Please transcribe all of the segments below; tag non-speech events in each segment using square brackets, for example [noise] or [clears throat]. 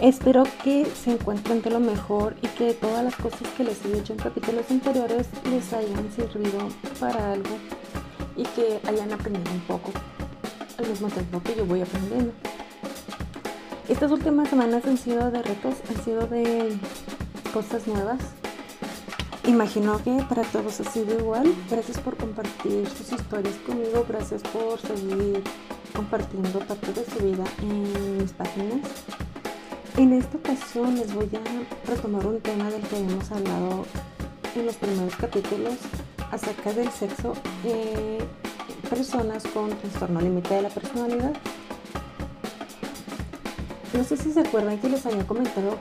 Espero que se encuentren de lo mejor y que todas las cosas que les he dicho en capítulos anteriores les hayan servido para algo y que hayan aprendido un poco al mismo tiempo que yo voy aprendiendo. Estas últimas semanas han sido de retos, han sido de cosas nuevas. Imagino que para todos ha sido igual. Gracias por compartir sus historias conmigo, gracias por seguir compartiendo parte de su vida en mis páginas. En esta ocasión les voy a retomar un tema del que habíamos hablado en los primeros capítulos acerca del sexo en personas con trastorno límite de la personalidad. No sé si se acuerdan que les había comentado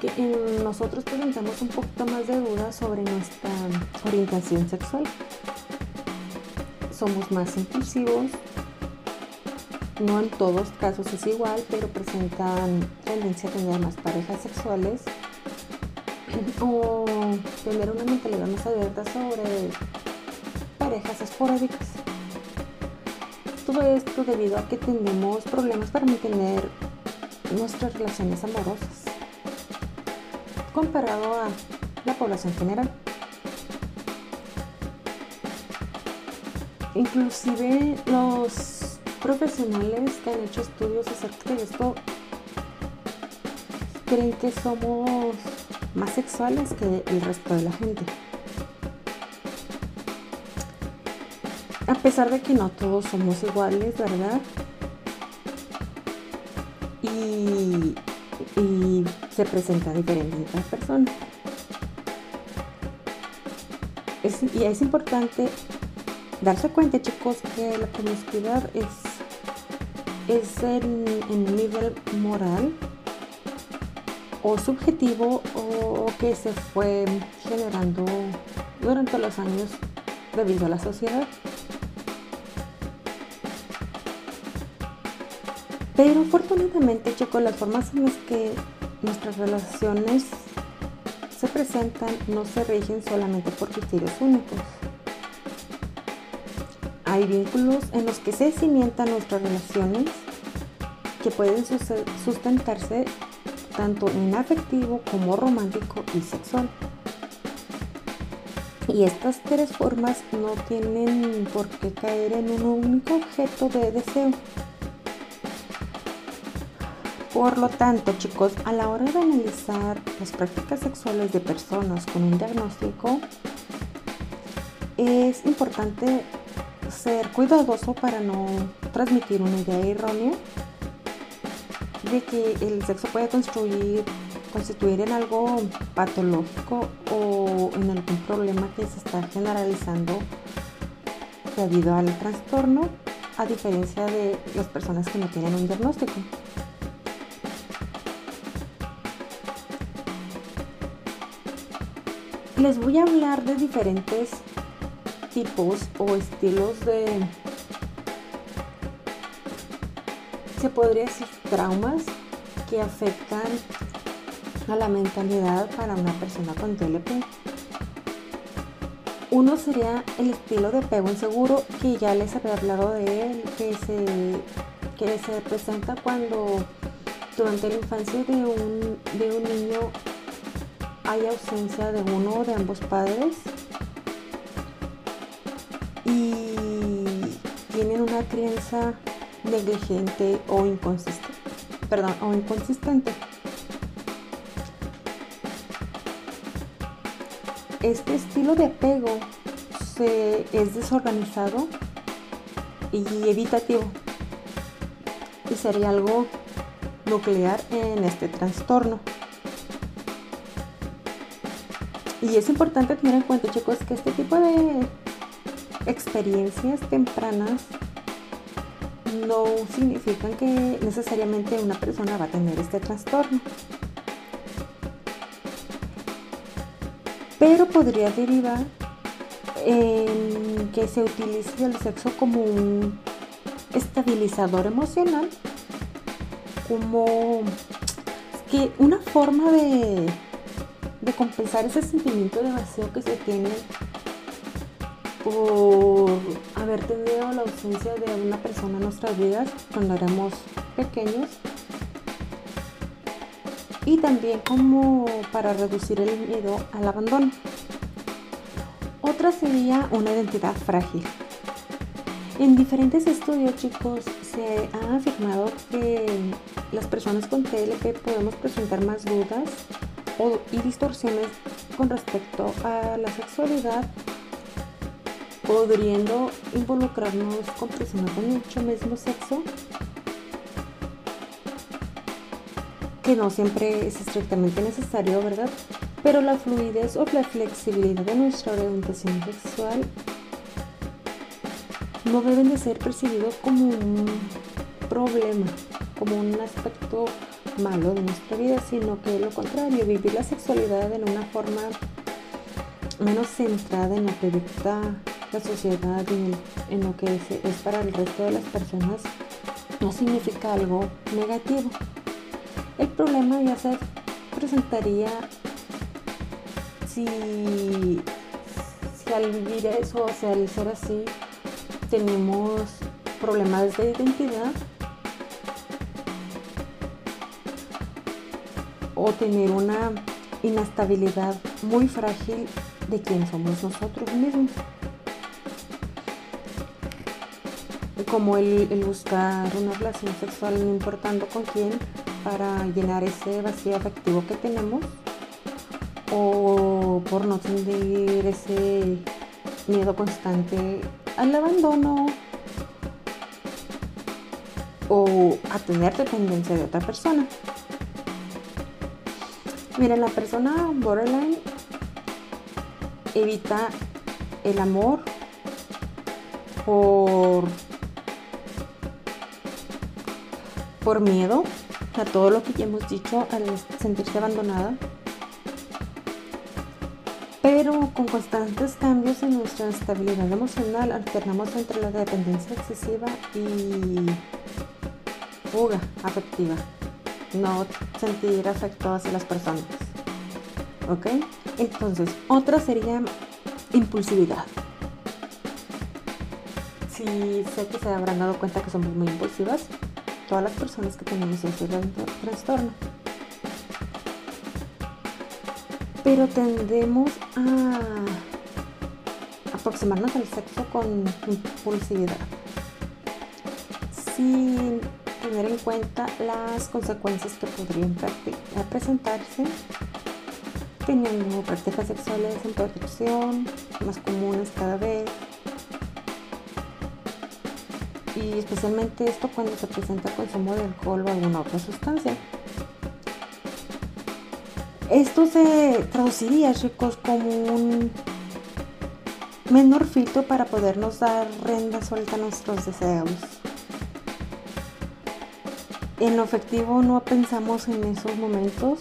que, que nosotros presentamos un poquito más de dudas sobre nuestra orientación sexual. Somos más impulsivos, no en todos casos es igual, pero presentan tendencia a tener más parejas sexuales [clears throat] o tener una mentalidad más abierta sobre parejas esporádicas. Todo esto debido a que tenemos problemas para mantener nuestras relaciones amorosas comparado a la población general. Inclusive los profesionales que han hecho estudios acerca de esto creen que somos más sexuales que el resto de la gente. A pesar de que no todos somos iguales, ¿verdad? Y, se presenta diferente en cada persona. y es importante darse cuenta, chicos, que la promiscuidad es es en, en nivel moral o subjetivo o que se fue generando durante los años debido a la sociedad. Pero afortunadamente, chicos, las formas en las que nuestras relaciones se presentan no se rigen solamente por criterios únicos hay vínculos en los que se cimientan nuestras relaciones que pueden sustentarse tanto en afectivo como romántico y sexual. Y estas tres formas no tienen por qué caer en un único objeto de deseo. Por lo tanto, chicos, a la hora de analizar las prácticas sexuales de personas con un diagnóstico, es importante ser cuidadoso para no transmitir una idea errónea de que el sexo puede construir, constituir en algo patológico o en algún problema que se está generalizando debido al trastorno, a diferencia de las personas que no tienen un diagnóstico. Les voy a hablar de diferentes tipos o estilos de, se podría decir, traumas que afectan a la mentalidad para una persona con TLP. Uno sería el estilo de apego inseguro, que ya les había hablado de él, que se, que se presenta cuando durante la infancia de un, de un niño hay ausencia de uno de ambos padres y tienen una crianza negligente o inconsistente. Perdón, o inconsistente. Este estilo de apego se, es desorganizado y evitativo y sería algo nuclear en este trastorno. Y es importante tener en cuenta, chicos, que este tipo de experiencias tempranas no significan que necesariamente una persona va a tener este trastorno. Pero podría derivar en que se utilice el sexo como un estabilizador emocional, como que una forma de, de compensar ese sentimiento de vacío que se tiene por haber tenido la ausencia de una persona en nuestras vidas cuando éramos pequeños y también como para reducir el miedo al abandono. Otra sería una identidad frágil. En diferentes estudios, chicos, se ha afirmado que las personas con TLP podemos presentar más dudas y distorsiones con respecto a la sexualidad podriendo involucrarnos con personas de mucho mismo sexo, que no siempre es estrictamente necesario, ¿verdad? Pero la fluidez o la flexibilidad de nuestra orientación sexual no deben de ser percibidos como un problema, como un aspecto malo de nuestra vida, sino que lo contrario, vivir la sexualidad en una forma menos centrada en lo que dicta la sociedad y en, lo que es, para el resto de las personas no significa algo negativo. El problema ya se presentaría si, si al vivir eso, o sea, al ser así, tenemos problemas de identidad o tener una inestabilidad muy frágil de quién somos nosotros mismos. Como el, buscar una relación sexual no importando con quién para llenar ese vacío afectivo que tenemos o por no sentir ese miedo constante al abandono o a tener dependencia de otra persona. Miren, la persona borderline evita el amor por por miedo a todo lo que ya hemos dicho al sentirse abandonada, pero con constantes cambios en nuestra estabilidad emocional alternamos entre la dependencia excesiva y fuga afectiva, no sentir afecto hacia las personas. ¿Ok? Entonces, otra sería impulsividad. Si sé que se habrán dado cuenta que somos muy impulsivas, todas las personas que tenemos ese trastorno. Pero tendemos a aproximarnos al sexo con impulsividad, sin tener en cuenta las consecuencias que podrían presentarse teniendo prácticas sexuales en protección, más comunes cada vez, y especialmente esto cuando se presenta consumo de alcohol o alguna otra sustancia. Esto se traduciría, chicos, como un menor filtro para podernos dar renda suelta a nuestros deseos. En lo efectivo no pensamos en esos momentos,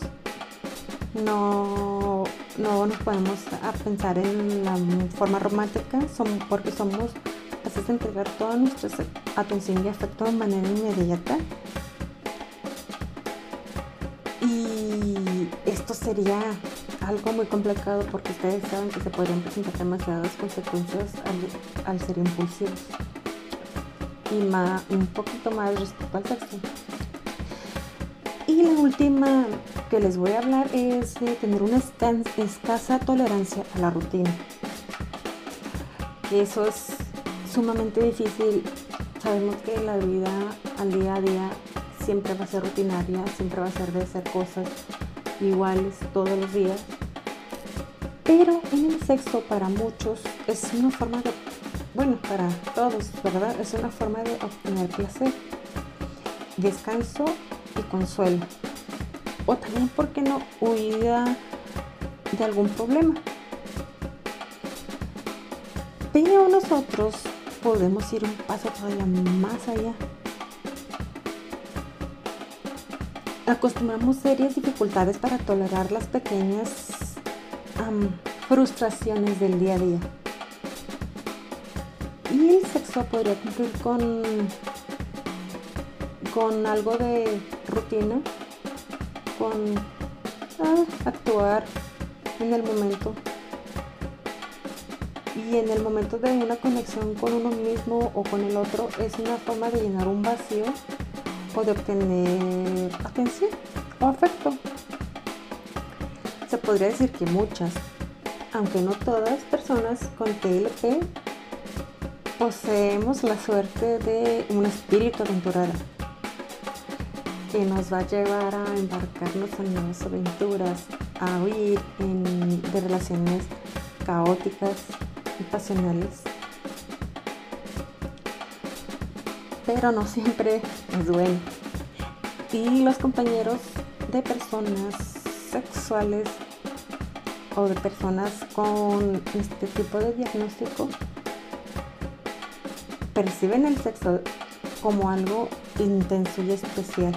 no, no nos podemos a pensar en la forma romántica porque somos es entregar toda nuestra atención y afecto de manera inmediata. Y esto sería algo muy complicado porque ustedes saben que se podrían presentar demasiadas consecuencias al, ser impulsivos. Y más, un poquito más respecto al sexo. Y la última que les voy a hablar es tener una escasa tolerancia a la rutina. Eso es sumamente difícil. Sabemos que la vida al día a día siempre va a ser rutinaria, siempre va a ser de hacer cosas iguales todos los días. Pero en el sexo para muchos es una forma de, bueno, para todos, ¿verdad? Es una forma de obtener placer, descanso y consuelo. O también, ¿por qué no? Huida de algún problema. Pero nosotros podemos ir un paso todavía más allá. Acostumbramos serias dificultades para tolerar las pequeñas frustraciones del día a día. Y el sexo podría cumplir con, con algo de rutina, con ah, actuar en el momento, y en el momento de una conexión con uno mismo o con el otro es una forma de llenar un vacío o de obtener atención o afecto. Se podría decir que muchas, aunque no todas, personas con TLP poseemos la suerte de un espíritu aventurero que nos va a llevar a embarcarnos en nuevas aventuras, a huir de relaciones caóticas y pasionales. Pero no siempre es bueno. Y los compañeros de personas sexuales o de personas con este tipo de diagnóstico perciben el sexo como algo intenso y especial,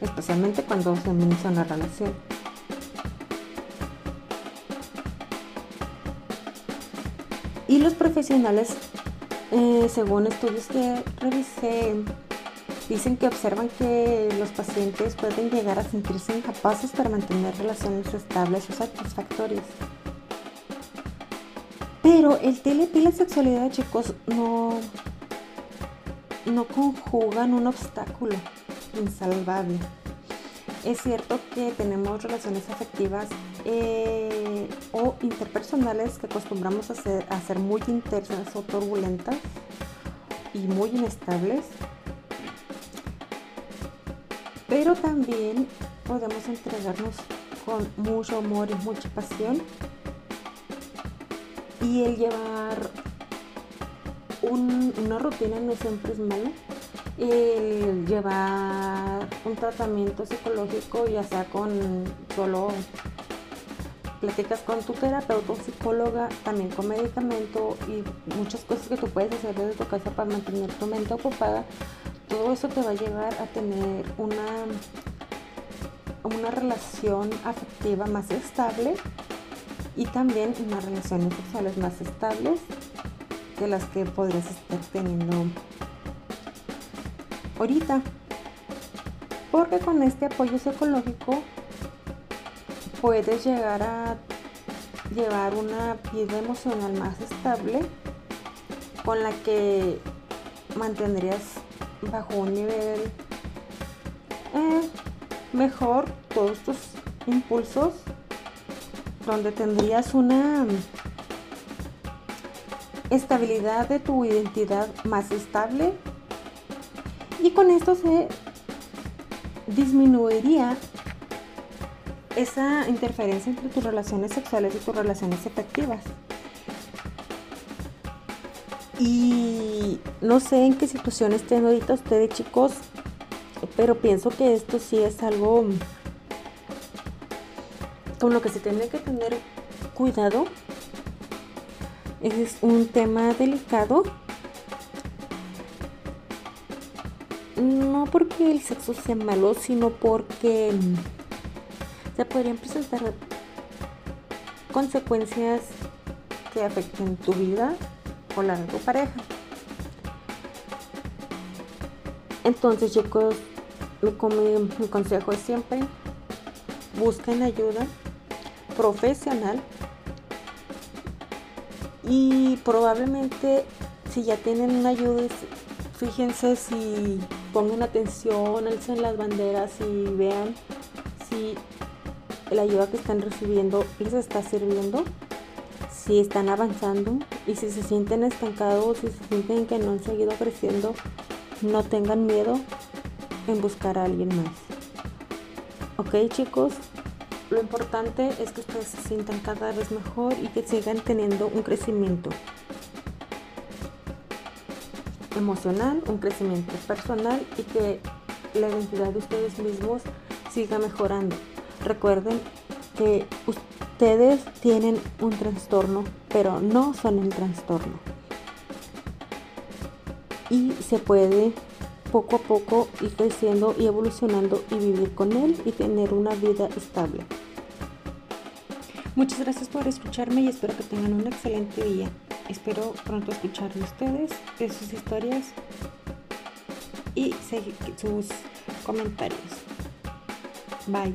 especialmente cuando se una relación. Y los profesionales, eh, según estudios que revisé, dicen que observan que los pacientes pueden llegar a sentirse incapaces para mantener relaciones estables o satisfactorias. Pero el TLP y sexualidad, chicos, no, no conjugan un obstáculo insalvable. Es cierto que tenemos relaciones afectivas eh, o interpersonales que acostumbramos a ser, muy intensas o turbulentas y muy inestables. Pero también podemos entregarnos con mucho amor y mucha pasión. Y el llevar una rutina no siempre es malo el llevar un tratamiento psicológico, ya sea con solo platicas con tu terapeuta o psicóloga, también con medicamento y muchas cosas que tú puedes hacer desde tu casa para mantener tu mente ocupada, todo eso te va a llevar a tener una, una relación afectiva más estable y también unas relaciones sexuales más estables de las que podrías estar teniendo ahorita. Porque con este apoyo psicológico puedes llegar a llevar una vida emocional más estable con la que mantendrías bajo un nivel eh, mejor todos tus impulsos donde tendrías una estabilidad de tu identidad más estable y con esto se disminuiría esa interferencia entre tus relaciones sexuales y tus relaciones efectivas. Y no sé en qué situación estén ahorita ustedes chicos, pero pienso que esto sí es algo con lo que se tiene que tener cuidado. Es un tema delicado no porque el sexo sea malo, sino porque se podrían presentar consecuencias que afecten tu vida o la de tu pareja. Entonces chicos, mi, mi consejo es siempre busquen ayuda profesional y probablemente si ya tienen una ayuda fíjense si pongan atención, alcen las banderas y vean si la ayuda que están recibiendo les está sirviendo, si están avanzando y si se sienten estancados, si se sienten que no han seguido creciendo, no tengan miedo en buscar a alguien más. Ok chicos, lo importante es que ustedes se sientan cada vez mejor y que sigan teniendo un crecimiento emocional, un crecimiento personal y que la identidad de ustedes mismos siga mejorando. Recuerden que ustedes tienen un trastorno, pero no son el trastorno. Y se puede poco a poco ir creciendo y evolucionando y vivir con él y tener una vida estable. Muchas gracias por escucharme y espero que tengan un excelente día. Espero pronto escuchar de ustedes, de sus historias y sus comentarios. Bye.